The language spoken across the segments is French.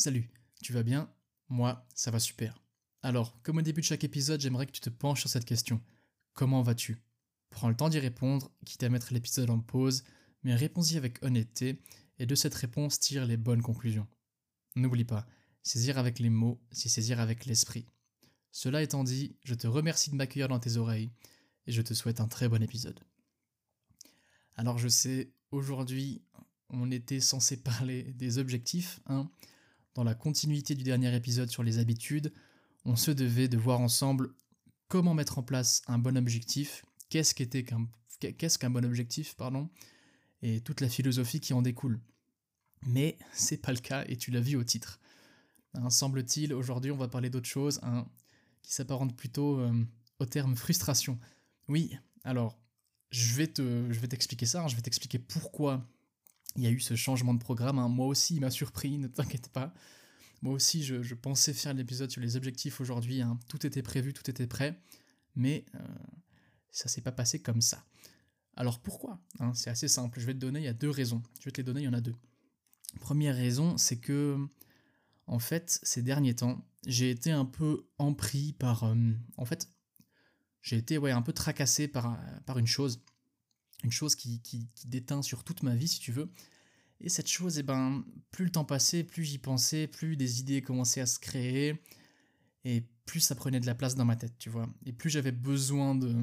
Salut, tu vas bien? Moi, ça va super. Alors, comme au début de chaque épisode, j'aimerais que tu te penches sur cette question. Comment vas-tu? Prends le temps d'y répondre, quitte à mettre l'épisode en pause, mais réponds-y avec honnêteté, et de cette réponse tire les bonnes conclusions. N'oublie pas, saisir avec les mots, c'est saisir avec l'esprit. Cela étant dit, je te remercie de m'accueillir dans tes oreilles, et je te souhaite un très bon épisode. Alors je sais, aujourd'hui, on était censé parler des objectifs, hein, dans la continuité du dernier épisode sur les habitudes, on se devait de voir ensemble comment mettre en place un bon objectif, qu'est-ce qu'un qu'est-ce qu'un bon objectif, pardon, et toute la philosophie qui en découle. Mais c'est pas le cas et tu l'as vu au titre. Hein, semble-t-il, aujourd'hui on va parler d'autre chose, hein, qui s'apparente plutôt euh, au terme frustration. Oui, alors je vais te, je t'expliquer ça, hein, je vais t'expliquer pourquoi il y a eu ce changement de programme. Hein. Moi aussi, il m'a surpris, ne t'inquiète pas. Moi aussi, je, pensais faire l'épisode sur les objectifs aujourd'hui. Hein. Tout était prévu, tout était prêt. Mais euh, ça s'est pas passé comme ça. Alors pourquoi hein? C'est assez simple. Je vais te donner, il y a deux raisons. Je vais te les donner, il y en a deux. Première raison, c'est que, en fait, ces derniers temps, j'ai été un peu empris par. Euh, en fait, j'ai été un peu tracassé par, par une chose une chose qui, déteint sur toute ma vie, si tu veux. Et cette chose, eh ben, plus le temps passait, plus j'y pensais, plus des idées commençaient à se créer, et plus ça prenait de la place dans ma tête, tu vois. Et plus j'avais besoin de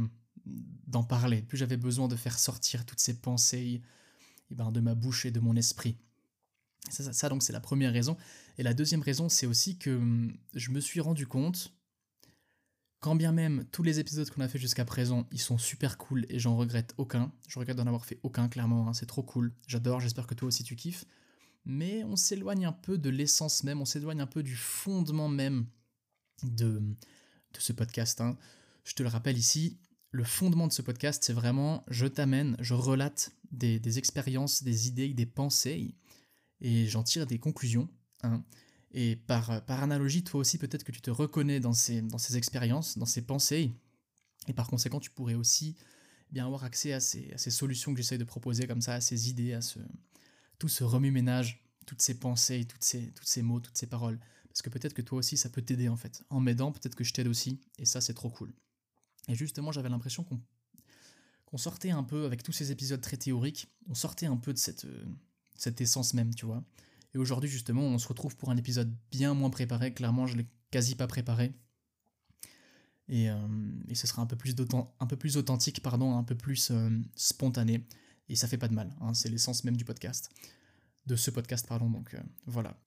d'en parler, plus j'avais besoin de faire sortir toutes ces pensées eh ben, de ma bouche et de mon esprit. Ça, ça donc, c'est la première raison. Et la deuxième raison, c'est aussi que hum, je me suis rendu compte quand bien même tous les épisodes qu'on a fait jusqu'à présent, ils sont super cool et j'en regrette aucun. Je regrette d'en avoir fait aucun, clairement, hein, c'est trop cool. J'adore, j'espère que toi aussi tu kiffes. Mais on s'éloigne un peu de l'essence même, on s'éloigne un peu du fondement même de, ce podcast. Hein. Je te le rappelle ici, le fondement de ce podcast, c'est vraiment je t'amène, je relate des, des, expériences, des idées, des pensées, et j'en tire des conclusions. Hein. Et par, par analogie, toi aussi, peut-être que tu te reconnais dans ces, dans ces expériences, dans ces pensées, et par conséquent, tu pourrais aussi eh bien avoir accès à ces, à ces solutions que j'essaye de proposer, comme ça, à ces idées, à ce, tout ce remue-ménage, toutes ces pensées, toutes ces, toutes ces mots, toutes ces paroles. Parce que peut-être que toi aussi, ça peut t'aider en fait. En m'aidant, peut-être que je t'aide aussi, et ça, c'est trop cool. Et justement, j'avais l'impression qu'on qu'on sortait un peu, avec tous ces épisodes très théoriques, on sortait un peu de cette, euh, cette essence même, tu vois. Et aujourd'hui, justement, on se retrouve pour un épisode bien moins préparé. Clairement, je l'ai quasi pas préparé. Et, euh, ce sera un peu plus, un peu plus authentique, pardon, un peu plus euh, spontané. Et ça fait pas de mal. Hein, c'est l'essence même du podcast. De ce podcast, pardon. Donc euh, voilà.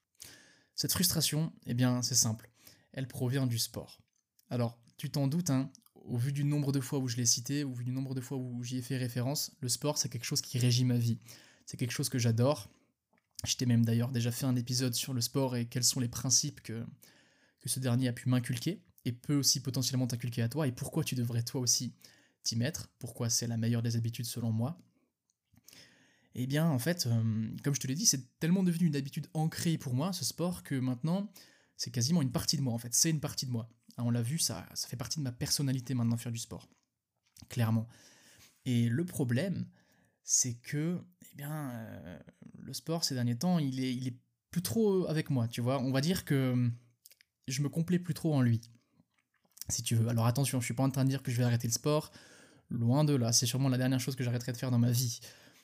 Cette frustration, eh bien, c'est simple. Elle provient du sport. Alors, tu t'en doutes, hein, au vu du nombre de fois où je l'ai cité, au vu du nombre de fois où j'y ai fait référence, le sport, c'est quelque chose qui régit ma vie. C'est quelque chose que j'adore. Je t'ai même d'ailleurs déjà fait un épisode sur le sport et quels sont les principes que, que ce dernier a pu m'inculquer et peut aussi potentiellement t'inculquer à toi et pourquoi tu devrais toi aussi t'y mettre, pourquoi c'est la meilleure des habitudes selon moi. Eh bien, en fait, euh, comme je te l'ai dit, c'est tellement devenu une habitude ancrée pour moi, ce sport, que maintenant, c'est quasiment une partie de moi, en fait. C'est une partie de moi. Ah, on l'a vu, ça, ça fait partie de ma personnalité maintenant, faire du sport. Clairement. Et le problème, c'est que, eh bien, euh, le sport ces derniers temps, il est, il est plus trop avec moi, tu vois. On va dire que hum, je me complais plus trop en lui, si tu veux. Alors attention, je suis pas en train de dire que je vais arrêter le sport, loin de là. C'est sûrement la dernière chose que j'arrêterai de faire dans ma vie.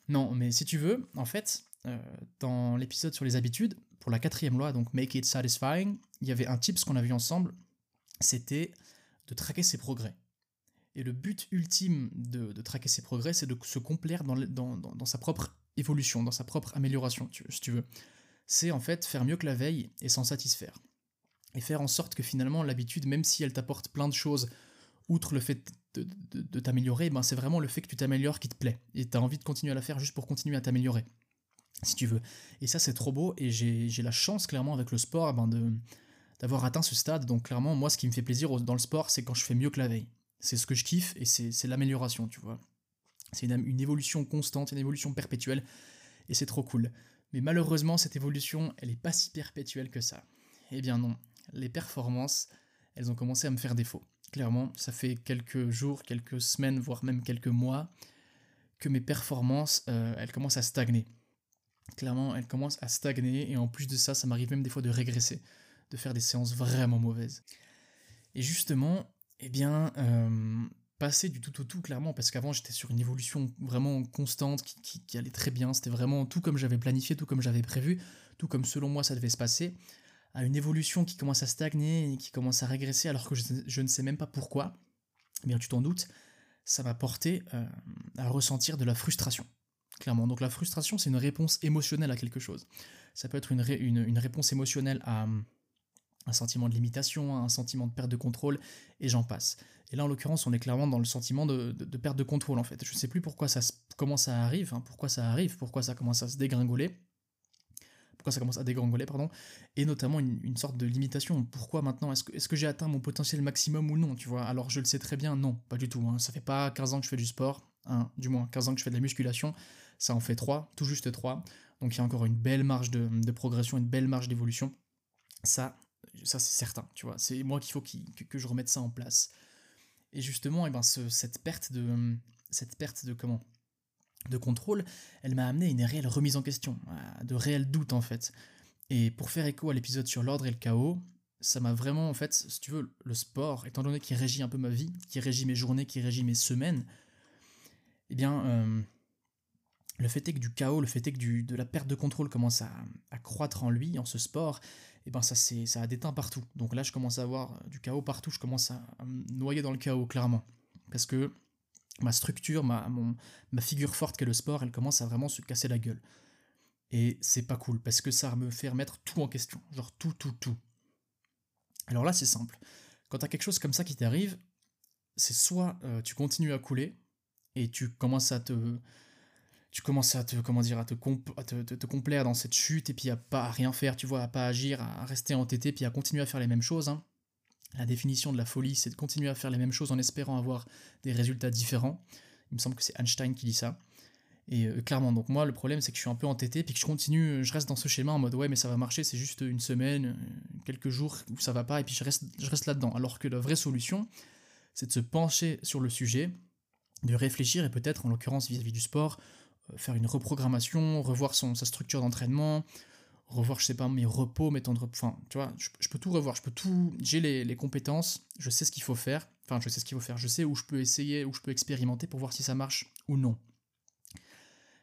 Non, mais si tu veux, en fait, euh, dans l'épisode sur les habitudes, pour la quatrième loi, donc Make It Satisfying, il y avait un tips qu'on a vu ensemble, c'était de traquer ses progrès. Et le but ultime de, traquer ses progrès, c'est de se complaire dans, sa propre évolution, dans sa propre amélioration, si tu veux. C'est en fait faire mieux que la veille et s'en satisfaire. Et faire en sorte que finalement l'habitude, même si elle t'apporte plein de choses, outre le fait de, t'améliorer, ben c'est vraiment le fait que tu t'améliores qui te plaît. Et tu as envie de continuer à la faire juste pour continuer à t'améliorer, si tu veux. Et ça c'est trop beau, et j'ai la chance clairement avec le sport ben de d'avoir atteint ce stade. Donc clairement, moi ce qui me fait plaisir dans le sport, c'est quand je fais mieux que la veille. C'est ce que je kiffe et c'est l'amélioration, tu vois. C'est une, évolution constante, une évolution perpétuelle et c'est trop cool. Mais malheureusement, cette évolution, elle n'est pas si perpétuelle que ça. Eh bien non, les performances, elles ont commencé à me faire défaut. Clairement, ça fait quelques jours, quelques semaines, voire même quelques mois, que mes performances, euh, elles commencent à stagner. clairement, elle commence à stagner, et en plus de ça, ça m'arrive même des fois de régresser, de faire des séances vraiment mauvaises. Et justement, eh bien, euh, du tout au tout, clairement, parce qu'avant j'étais sur une évolution vraiment constante qui, allait très bien, c'était vraiment tout comme j'avais planifié, tout comme j'avais prévu, tout comme selon moi ça devait se passer, à une évolution qui commence à stagner qui commence à régresser alors que je, ne sais même pas pourquoi, eh bien tu t'en doutes, ça m'a porté euh, à ressentir de la frustration, clairement. Donc la frustration c'est une réponse émotionnelle à quelque chose. Ça peut être une réponse émotionnelle à un sentiment de limitation, un sentiment de perte de contrôle, et j'en passe. Et là, en l'occurrence, on est clairement dans le sentiment de, perte de contrôle, en fait. Je ne sais plus pourquoi ça, comment ça arrive, hein, pourquoi ça arrive, pourquoi ça commence à se dégringoler, pourquoi ça commence à dégringoler, pardon, et notamment une, sorte de limitation. Pourquoi maintenant Est-ce que, j'ai atteint mon potentiel maximum ou non, tu vois? Alors, je le sais très bien, non, pas du tout. Hein. Ça fait pas 15 ans que je fais du sport, hein, du moins 15 ans que je fais de la musculation, ça en fait 3, tout juste 3. Donc, il y a encore une belle marge de, de progression, une belle marge d'évolution. Ça, ça c'est certain, tu vois. C'est moi qu'il faut que, je remette ça en place. Et justement, et eh ben, cette perte de cette perte de comment de contrôle, elle m'a amené à une réelle remise en question, de réels doutes en fait. Et pour faire écho à l'épisode sur l'ordre et le chaos, ça m'a vraiment en fait, si tu veux, le sport, étant donné qu'il régit un peu ma vie, qui régit mes journées, qui régit mes semaines, eh bien, euh, le fait est que du chaos, le fait est que du, de la perte de contrôle commence à, à croître en lui, en ce sport, ben ça, c'est, ça a déteint partout. Donc là, je commence à avoir du chaos partout, je commence à, me noyer dans le chaos, clairement. Parce que ma structure, ma figure forte qu'est le sport, elle commence à vraiment se casser la gueule. Et c'est pas cool, parce que ça me fait remettre tout en question. Genre tout, tout, tout. Alors là, c'est simple. Quand t'as quelque chose comme ça qui t'arrive, c'est soit euh, tu continues à couler, et tu commences à te tu commences à te comment dire à te, te, complaire dans cette chute et puis à pas rien faire tu vois à pas agir à rester entêté puis à continuer à faire les mêmes choses hein. la définition de la folie c'est de continuer à faire les mêmes choses en espérant avoir des résultats différents. Il me semble que c'est Einstein qui dit ça. Et euh, clairement donc moi le problème c'est que je suis un peu entêté puis que je continue je reste dans ce schéma en mode ouais mais ça va marcher c'est juste une semaine euh, quelques jours où ça va pas et puis je reste je reste là dedans alors que la vraie solution c'est de se pencher sur le sujet de réfléchir et peut-être en l'occurrence vis-à-vis du sport faire une reprogrammation, revoir son, sa structure d'entraînement, revoir, je sais pas, mes repos, mes temps de repos. Enfin, tu vois, je, peux tout revoir, je peux tout. J'ai les, les, compétences, je sais ce qu'il faut faire. Enfin, je sais ce qu'il faut faire, je sais où je peux essayer, où je peux expérimenter pour voir si ça marche ou non.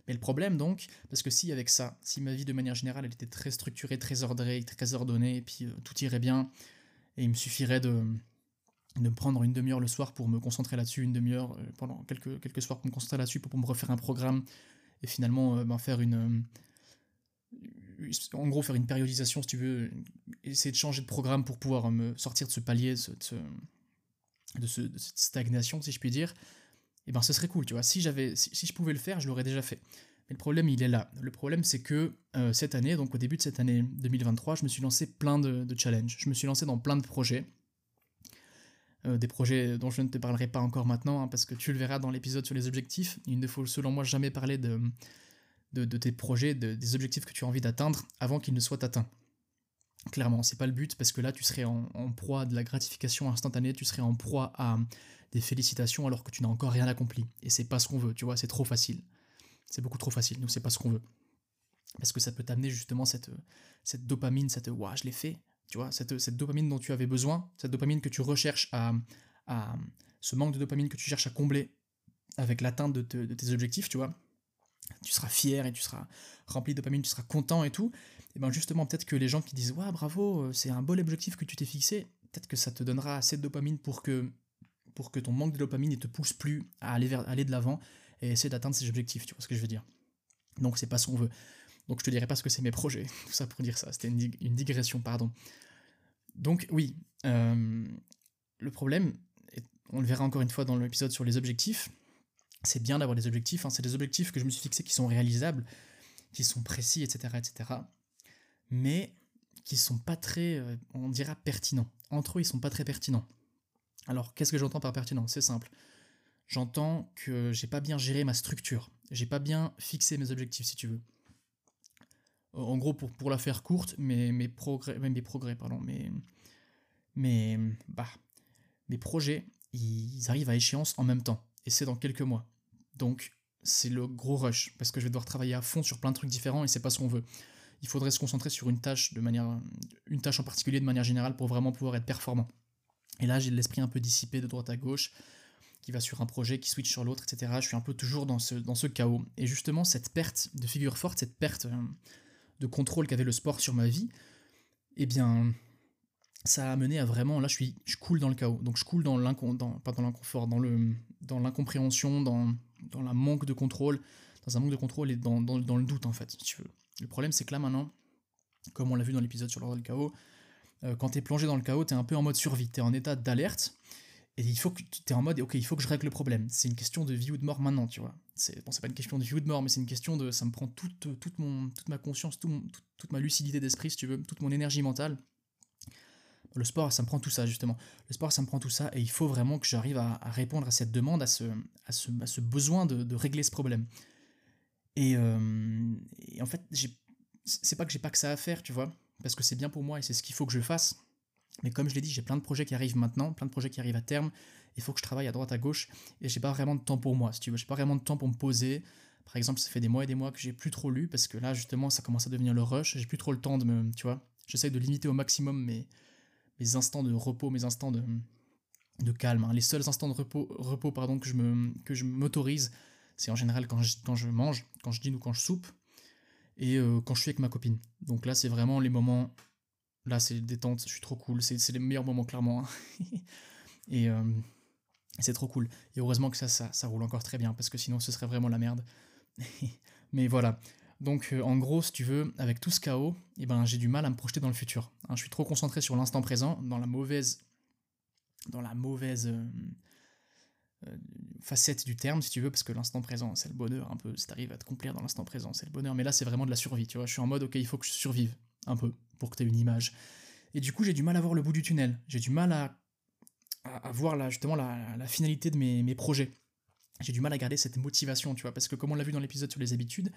Mais le problème donc, parce que si avec ça, si ma vie de manière générale elle était très structurée, très ordonnée, très ordonnée, et puis euh, tout irait bien, et il me suffirait de, de me prendre une demi-heure le soir pour me concentrer là-dessus, une demi-heure euh, pendant quelques, quelques soirs pour me concentrer là-dessus, pour, me refaire un programme et finalement euh, ben, faire une. Euh, en gros, faire une périodisation, si tu veux, essayer de changer de programme pour pouvoir me sortir de ce palier, de, ce, de, cette stagnation, si je puis dire, et ben ce serait cool, tu vois. Si, je pouvais le faire, je l'aurais déjà fait. Mais le problème, il est là. Le problème, c'est que cette année, donc au début de cette année 2023, je me suis lancé plein de challenges. Je me suis lancé dans plein de projets euh, des projets dont je ne te parlerai pas encore maintenant, hein, parce que tu le verras dans l'épisode sur les objectifs. Il ne faut selon moi jamais parler de, de, tes projets, des objectifs que tu as envie d'atteindre avant qu'ils ne soient atteints. Clairement, c'est pas le but, parce que là, tu serais en, proie de la gratification instantanée, tu serais en proie à des félicitations alors que tu n'as encore rien accompli. Et c'est pas ce qu'on veut, tu vois, c'est trop facile. C'est beaucoup trop facile, nous, c'est pas ce qu'on veut. Parce que ça peut t'amener justement cette, cette dopamine, cette waouh, je l'ai fait, tu vois, cette, dopamine dont tu avais besoin, cette dopamine que tu recherches à, ce manque de dopamine que tu cherches à combler avec l'atteinte de, tes objectifs, tu vois, tu seras fier et tu seras rempli de dopamine, tu seras content et tout. Et bien justement, peut-être que les gens qui disent ouais bravo, euh, c'est un beau objectif que tu t'es fixé, peut-être que ça te donnera assez de dopamine pour que pour que ton manque de dopamine ne te pousse plus à aller vers aller de l'avant et essayer d'atteindre ces objectifs. Tu vois ce que je veux dire Donc c'est pas ce qu'on veut. Donc je te dirai pas ce que c'est mes projets, tout ça pour dire ça, c'était une, digression, pardon. Donc oui, euh, le problème, on le verra encore une fois dans l'épisode sur les objectifs, c'est bien d'avoir des objectifs, hein, c'est des objectifs que je me suis fixés qui sont réalisables, qui sont précis, etc., etc., mais qui sont pas très, euh, on dira, pertinents. Entre eux, ils sont pas très pertinents. Alors, qu'est-ce que j'entends par pertinent? C'est simple. J'entends que j'ai pas bien géré ma structure, j'ai pas bien fixé mes objectifs, si tu veux en gros, pour, la faire courte, mes, mes progrès, mes progrès, pardon, mes, mes, bah, mes projets, ils arrivent à échéance en même temps. Et c'est dans quelques mois. Donc, c'est le gros rush, parce que je vais devoir travailler à fond sur plein de trucs différents et c'est pas ce qu'on veut. Il faudrait se concentrer sur une tâche de manière, une tâche en particulier de manière générale pour vraiment pouvoir être performant. Et là, j'ai l'esprit un peu dissipé de droite à gauche, qui va sur un projet, qui switch sur l'autre, etc. Je suis un peu toujours dans ce, dans ce chaos. Et justement, cette perte de figure forte, cette perte euh, de contrôle qu'avait le sport sur ma vie, eh bien, ça a amené à vraiment, là je suis, je coule dans le chaos, donc je coule dans l'inconfort, dans le, dans l'incompréhension, dans, dans la manque de contrôle, dans un manque de contrôle et dans, dans, dans le doute en fait, si tu veux. Le problème c'est que là maintenant, comme on l'a vu dans l'épisode sur l'ordre du chaos, euh, quand t'es plongé dans le chaos, t'es un peu en mode survie, t'es en état d'alerte, et il faut que t'es en mode, ok, il faut que je règle le problème. C'est une question de vie ou de mort maintenant, tu vois. C'est bon, c'est pas une question de vie ou de mort, mais c'est une question de, ça me prend toute, toute, mon, toute ma conscience, toute ma lucidité d'esprit, si tu veux, toute mon énergie mentale le sport, ça me prend tout ça, justement. Le sport, ça me prend tout ça, et il faut vraiment que j'arrive à, répondre à cette demande, à ce, à ce, besoin de, régler ce problème. Euh, et, en fait, c'est pas que j'ai pas que ça à faire, tu vois, parce que c'est bien pour moi et c'est ce qu'il faut que je fasse. Mais comme je l'ai dit, j'ai plein de projets qui arrivent maintenant, plein de projets qui arrivent à terme. Il faut que je travaille à droite, à gauche, et j'ai pas vraiment de temps pour moi, si tu. J'ai pas vraiment de temps pour me poser. Par exemple, ça fait des mois et des mois que j'ai plus trop lu, parce que là, justement, ça commence à devenir le rush. J'ai plus trop le temps de me, tu vois. J'essaie de limiter au maximum mes, instants de repos, mes instants de, calme. Hein. Les seuls instants de repos, pardon, que je me que je m'autorise, c'est en général quand je, quand je mange, quand je dîne ou quand je soupe, et euh, quand je suis avec ma copine. Donc là, c'est vraiment les moments. Là, c'est détente, je suis trop cool. C'est les meilleurs moments, clairement. Hein. et euh, c'est trop cool. Et heureusement que ça, ça, roule encore très bien, parce que sinon, ce serait vraiment la merde. Mais voilà. Donc euh, en gros, si tu veux, avec tout ce chaos, eh ben, j'ai du mal à me projeter dans le futur. Hein, je suis trop concentré sur l'instant présent, dans la mauvaise, dans la mauvaise euh, facette du terme, si tu veux, parce que l'instant présent, c'est le bonheur, un peu, si t'arrives à te complir dans l'instant présent, c'est le bonheur. Mais là, c'est vraiment de la survie, tu vois. Je suis en mode, ok, il faut que je survive, un peu, pour que tu aies une image. Et du coup, j'ai du mal à voir le bout du tunnel. J'ai du mal à, à, voir là, justement la, finalité de mes, mes projets. J'ai du mal à garder cette motivation, tu vois, parce que comme on l'a vu dans l'épisode sur les habitudes,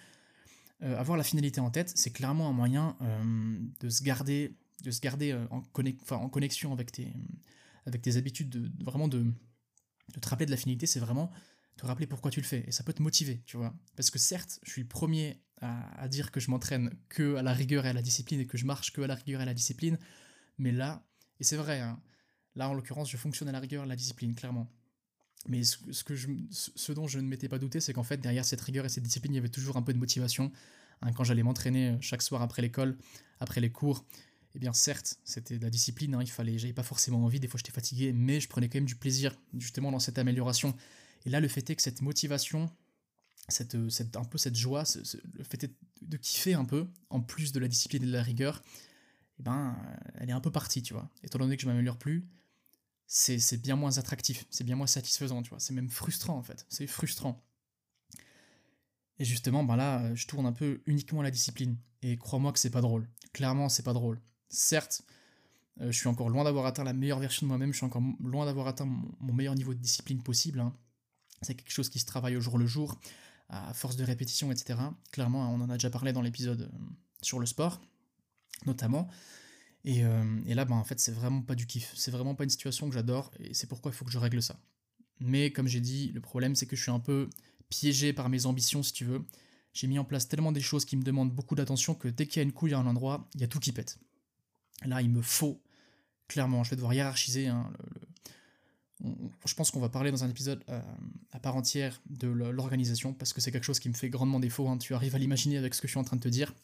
euh, avoir la finalité en tête, c'est clairement un moyen euh, de se garder, de se garder euh, en, en, connexion avec tes, avec tes habitudes, de, vraiment de, de, te rappeler de la finalité, c'est vraiment te rappeler pourquoi tu le fais. Et ça peut te motiver, tu vois. Parce que certes, je suis le premier à, dire que je m'entraîne que à la rigueur et à la discipline et que je marche que à la rigueur et à la discipline, mais là, et c'est vrai, hein, là en l'occurrence, je fonctionne à la rigueur et à la discipline, clairement. Mais ce, que je, ce dont je ne m'étais pas douté, c'est qu'en fait, derrière cette rigueur et cette discipline, il y avait toujours un peu de motivation. Hein, quand j'allais m'entraîner euh, chaque soir après l'école, après les cours, eh bien certes, c'était de la discipline, hein, il fallait, j'avais pas forcément envie, des fois j'étais fatigué, mais je prenais quand même du plaisir justement dans cette amélioration. Et là, le fait est que cette motivation, cette, euh, cette un peu cette joie, le fait de kiffer un peu, en plus de la discipline et de la rigueur, eh ben, elle est un peu partie, tu vois. Étant donné que je m'améliore plus, c'est bien moins attractif, c'est bien moins satisfaisant, tu vois. C'est même frustrant en fait, c'est frustrant. Et justement, ben là, je tourne un peu uniquement la discipline. Et crois-moi que c'est pas drôle. Clairement, c'est pas drôle. Certes, euh, je suis encore loin d'avoir atteint la meilleure version de moi-même, je suis encore loin d'avoir atteint mon, meilleur niveau de discipline possible. Hein. C'est quelque chose qui se travaille au jour le jour, à force de répétition, etc. Clairement, on en a déjà parlé dans l'épisode euh, sur le sport, notamment. Euh, et, là, ben, en fait, c'est vraiment pas du kiff. C'est vraiment pas une situation que j'adore et c'est pourquoi il faut que je règle ça. Mais comme j'ai dit, le problème, c'est que je suis un peu piégé par mes ambitions, si tu veux. J'ai mis en place tellement des choses qui me demandent beaucoup d'attention que dès qu'il y a une couille à un endroit, il y a tout qui pète. Là, il me faut, clairement, je vais devoir hiérarchiser. Hein, je pense qu'on va parler dans un épisode euh, à part entière de l'organisation, parce que c'est quelque chose qui me fait grandement défaut. Hein. Tu arrives à l'imaginer avec ce que je suis en train de te dire.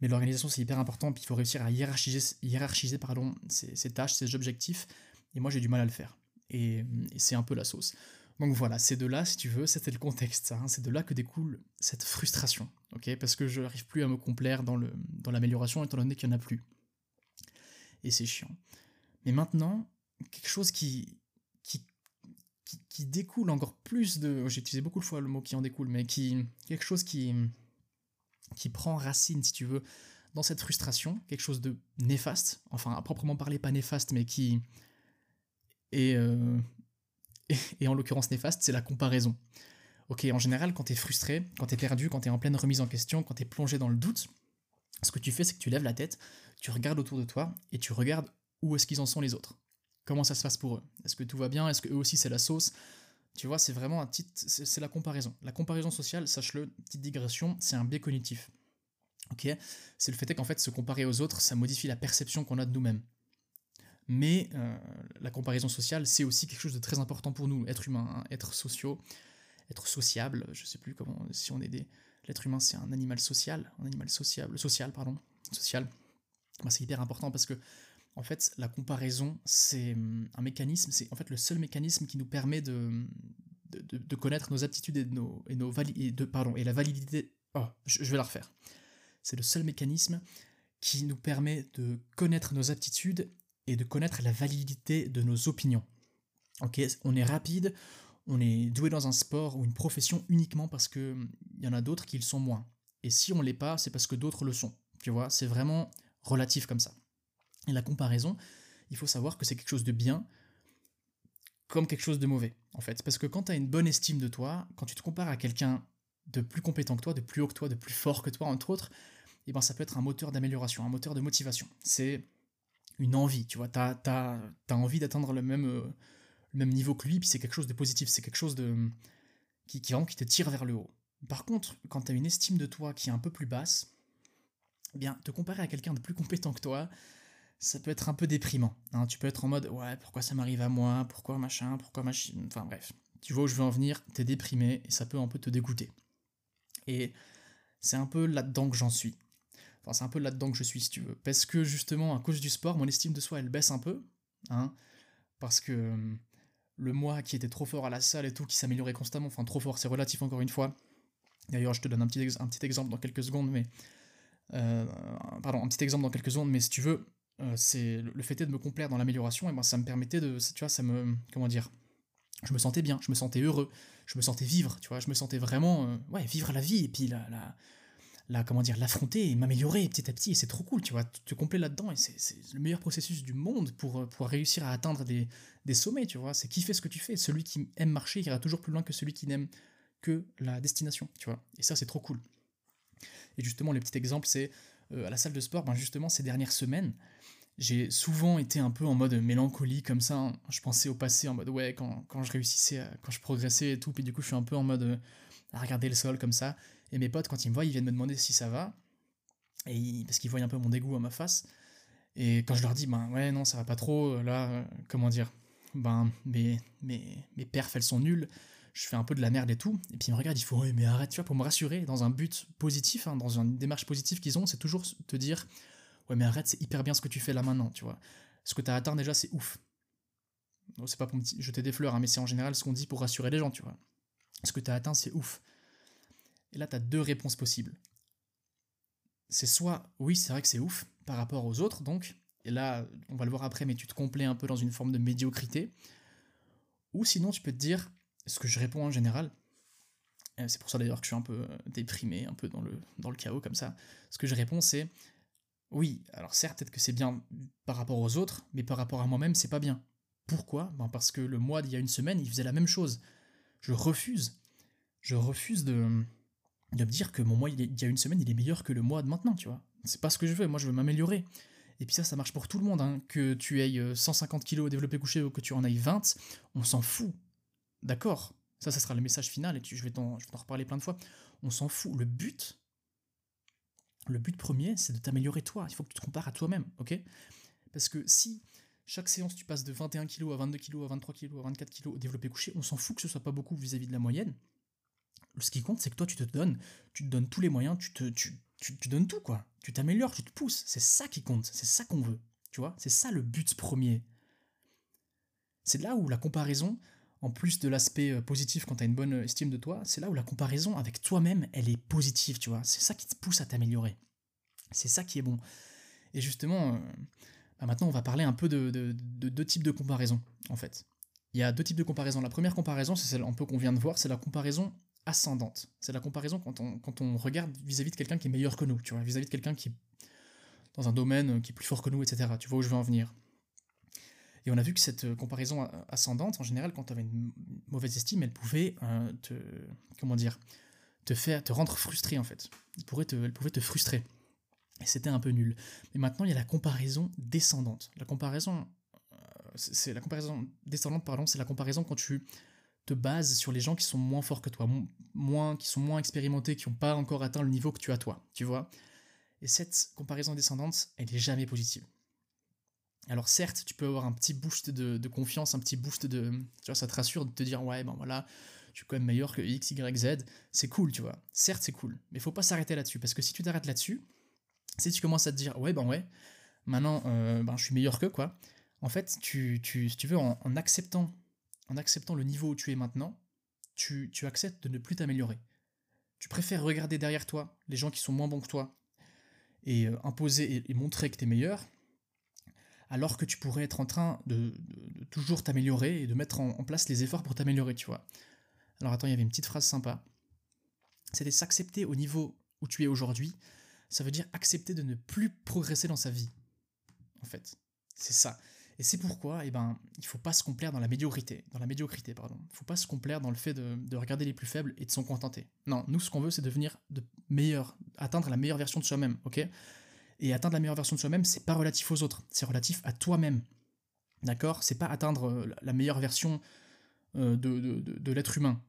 Mais l'organisation, c'est hyper important, puis il faut réussir à hiérarchiser, hiérarchiser pardon, ses, tâches, ses objectifs, et moi j'ai du mal à le faire. Et, c'est un peu la sauce. Donc voilà, c'est de là, si tu veux, c'était le contexte, hein, c'est de là que découle cette frustration, ok? Parce que je n'arrive plus à me complaire dans l'amélioration, dans étant donné qu'il n'y en a plus. Et c'est chiant. Mais maintenant, quelque chose qui, qui, qui, découle encore plus de... J'ai utilisé beaucoup de fois le mot qui en découle, mais qui quelque chose qui qui prend racine, si tu veux, dans cette frustration, quelque chose de néfaste, enfin à proprement parler pas néfaste, mais qui est, euh, et en l'occurrence néfaste, c'est la comparaison. Ok, en général, quand tu es frustré, quand tu es perdu, quand tu es en pleine remise en question, quand tu es plongé dans le doute, ce que tu fais, c'est que tu lèves la tête, tu regardes autour de toi et tu regardes où est-ce qu'ils en sont les autres. Comment ça se passe pour eux Est-ce que tout va bien? Est-ce que eux aussi c'est la sauce? Tu vois, c'est vraiment un titre, c'est la comparaison. La comparaison sociale, sache-le, petite digression, c'est un biais cognitif. Ok? C'est le fait qu'en fait, se comparer aux autres, ça modifie la perception qu'on a de nous-mêmes. Mais euh, la comparaison sociale, c'est aussi quelque chose de très important pour nous, être humain, hein, être sociaux, être sociable. Je sais plus comment, si on est des. L'être humain, c'est un animal social, un animal sociable, social, pardon, social. Bah, c'est hyper important parce que en fait, la comparaison, c'est hum, un mécanisme, c'est en fait le seul mécanisme qui nous permet de, de, connaître nos aptitudes et, nos, et, nos et, pardon, et la validité. Oh, je, vais la refaire. C'est le seul mécanisme qui nous permet de connaître nos aptitudes et de connaître la validité de nos opinions. Ok, on est rapide, on est doué dans un sport ou une profession uniquement parce qu'il hum, y en a d'autres qui le sont moins. Et si on l'est pas, c'est parce que d'autres le sont. Tu vois, c'est vraiment relatif comme ça. Et la comparaison, il faut savoir que c'est quelque chose de bien comme quelque chose de mauvais, en fait. Parce que quand tu as une bonne estime de toi, quand tu te compares à quelqu'un de plus compétent que toi, de plus haut que toi, de plus fort que toi, entre autres, et eh ben ça peut être un moteur d'amélioration, un moteur de motivation. C'est une envie, tu vois. Tu as, envie d'atteindre le même, euh, le même niveau que lui, puis c'est quelque chose de positif, c'est quelque chose de qui, qui, qui te tire vers le haut. Par contre, quand tu as une estime de toi qui est un peu plus basse, eh bien, te comparer à quelqu'un de plus compétent que toi, ça peut être un peu déprimant. Hein. Tu peux être en mode ouais, pourquoi ça m'arrive à moi, pourquoi machin, pourquoi machin. Enfin bref, tu vois où je veux en venir, t'es déprimé et ça peut un peu te dégoûter. Et c'est un peu là-dedans que j'en suis. Enfin, c'est un peu là-dedans que je suis, si tu veux. Parce que justement, à cause du sport, mon estime de soi, elle baisse un peu. Hein, parce que hum, le moi qui était trop fort à la salle et tout, qui s'améliorait constamment, enfin trop fort, c'est relatif encore une fois. D'ailleurs, je te donne un petit, un petit exemple dans quelques secondes, mais. Euh, pardon, un petit exemple dans quelques secondes, mais si tu veux, euh, c'est le fait de me complaire dans l'amélioration, et ben ça me permettait de, tu vois, ça me, comment dire, je me sentais bien, je me sentais heureux, je me sentais vivre, tu vois, je me sentais vraiment, euh, ouais, vivre la vie et puis la, la, comment dire, l'affronter et m'améliorer petit à petit, et c'est trop cool, tu vois, te compler là-dedans, et c'est le meilleur processus du monde pour, pour réussir à atteindre des, des sommets, tu vois, c'est kiffer ce que tu fais, celui qui aime marcher ira toujours plus loin que celui qui n'aime que la destination, tu vois, et ça c'est trop cool. Et justement, le petit exemple, c'est euh, à la salle de sport, ben justement, ces dernières semaines, j'ai souvent été un peu en mode mélancolie comme ça. Je pensais au passé en mode ouais, quand, quand je réussissais, quand je progressais et tout, puis du coup, je suis un peu en mode euh, à regarder le sol comme ça. Et mes potes, quand ils me voient, ils viennent me demander si ça va. Et parce qu'ils voient un peu mon dégoût à ma face. Et quand je leur dis, ben ouais, non, ça va pas trop, euh, là, comment dire, ben mes, mes, mes perfs, elles sont nulles je fais un peu de la merde et tout, et puis ils me regardent, il faut, ouais, mais arrête, tu vois, pour me rassurer, dans un but positif, hein, dans une démarche positive qu'ils ont, c'est toujours te dire, ouais, mais arrête, c'est hyper bien ce que tu fais là maintenant, tu vois. Ce que tu as atteint déjà, c'est ouf. C'est pas pour me jeter des fleurs, hein, mais c'est en général ce qu'on dit pour rassurer les gens, tu vois. Ce que tu as atteint, c'est ouf. Et là, tu as deux réponses possibles. C'est soit, oui, c'est vrai que c'est ouf par rapport aux autres, donc, et là, on va le voir après, mais tu te complais un peu dans une forme de médiocrité. Ou sinon, tu peux te dire, ce que je réponds en général, c'est pour ça d'ailleurs que je suis un peu euh, déprimé, un peu dans le, dans le chaos comme ça, ce que je réponds c'est oui, alors certes peut-être que c'est bien par rapport aux autres, mais par rapport à moi-même c'est pas bien. Pourquoi? Ben Parce que le mois d'il y a une semaine, il faisait la même chose. Je refuse, je refuse de, de me dire que mon mois il y a une semaine il est meilleur que le mois de maintenant, tu vois. C'est pas ce que je veux, moi je veux m'améliorer. Et puis ça, ça marche pour tout le monde, hein. que tu aies 150 kg au développé couché ou que tu en ailles 20, on s'en fout. D'accord, ça, ça sera le message final et je vais t'en reparler plein de fois. On s'en fout. Le but, le but premier, c'est de t'améliorer toi. Il faut que tu te compares à toi-même, ok? Parce que si chaque séance tu passes de 21 kg à 22 kg, à 23 kg, à 24 kg au développé couché, on s'en fout que ce soit pas beaucoup vis-à-vis de la moyenne. Ce qui compte, c'est que toi, tu te donnes, tu te donnes tous les moyens, tu te, tu, tu, tu donnes tout, quoi. Tu t'améliores, tu te pousses. C'est ça qui compte, c'est ça qu'on veut. Tu vois? C'est ça le but premier. C'est là où la comparaison, en plus de l'aspect euh, positif quand tu as une bonne estime de toi, c'est là où la comparaison avec toi-même, elle est positive, tu vois. C'est ça qui te pousse à t'améliorer. C'est ça qui est bon. Et justement, euh, bah maintenant, on va parler un peu de, deux types de comparaison, en fait. Il y a deux types de comparaison. La première comparaison, c'est celle un peu qu'on vient de voir, c'est la comparaison ascendante. C'est la comparaison quand on, quand on regarde vis-à-vis de quelqu'un qui est meilleur que nous, tu vois, vis-à-vis de quelqu'un qui dans un domaine qui est plus fort que nous, etc. Tu vois où je veux en venir. Et on a vu que cette euh, comparaison ascendante, en général, quand tu avais une mauvaise estime, elle pouvait euh, te, comment dire, te faire, te rendre frustré en fait. Elle, pouvait te frustrer. Et c'était un peu nul. Mais maintenant, il y a la comparaison descendante. La comparaison, euh, c'est la comparaison descendante, pardon, c'est la comparaison quand tu te bases sur les gens qui sont moins forts que toi, moins, qui sont moins expérimentés, qui n'ont pas encore atteint le niveau que tu as toi, tu vois? Et cette comparaison descendante, elle n'est jamais positive. Alors certes, tu peux avoir un petit boost de, confiance, un petit boost de... Tu vois, ça te rassure de te dire, ouais, ben voilà, je suis quand même meilleur que X, Y, Z. C'est cool, tu vois. Certes, c'est cool. Mais il faut pas s'arrêter là-dessus. Parce que si tu t'arrêtes là-dessus, si tu commences à te dire, ouais, ben ouais, maintenant, euh, ben, je suis meilleur que, quoi. En fait, tu, si tu veux, en, acceptant, en acceptant le niveau où tu es maintenant, tu, acceptes de ne plus t'améliorer. Tu préfères regarder derrière toi les gens qui sont moins bons que toi et euh, imposer et, montrer que tu es meilleur, alors que tu pourrais être en train de, toujours t'améliorer et de mettre en, place les efforts pour t'améliorer, tu vois. Alors attends, il y avait une petite phrase sympa. C'était s'accepter au niveau où tu es aujourd'hui. Ça veut dire accepter de ne plus progresser dans sa vie. En fait, c'est ça. Et c'est pourquoi, eh ben, il faut pas se complaire dans la médiocrité, dans la médiocrité, pardon. Il faut pas se complaire dans le fait de, regarder les plus faibles et de s'en contenter. Non, nous, ce qu'on veut, c'est devenir de meilleur, atteindre la meilleure version de soi-même, ok? Et atteindre la meilleure version de soi-même, c'est pas relatif aux autres, c'est relatif à toi-même. D'accord? C'est pas atteindre euh, la meilleure version euh, de, de, l'être humain.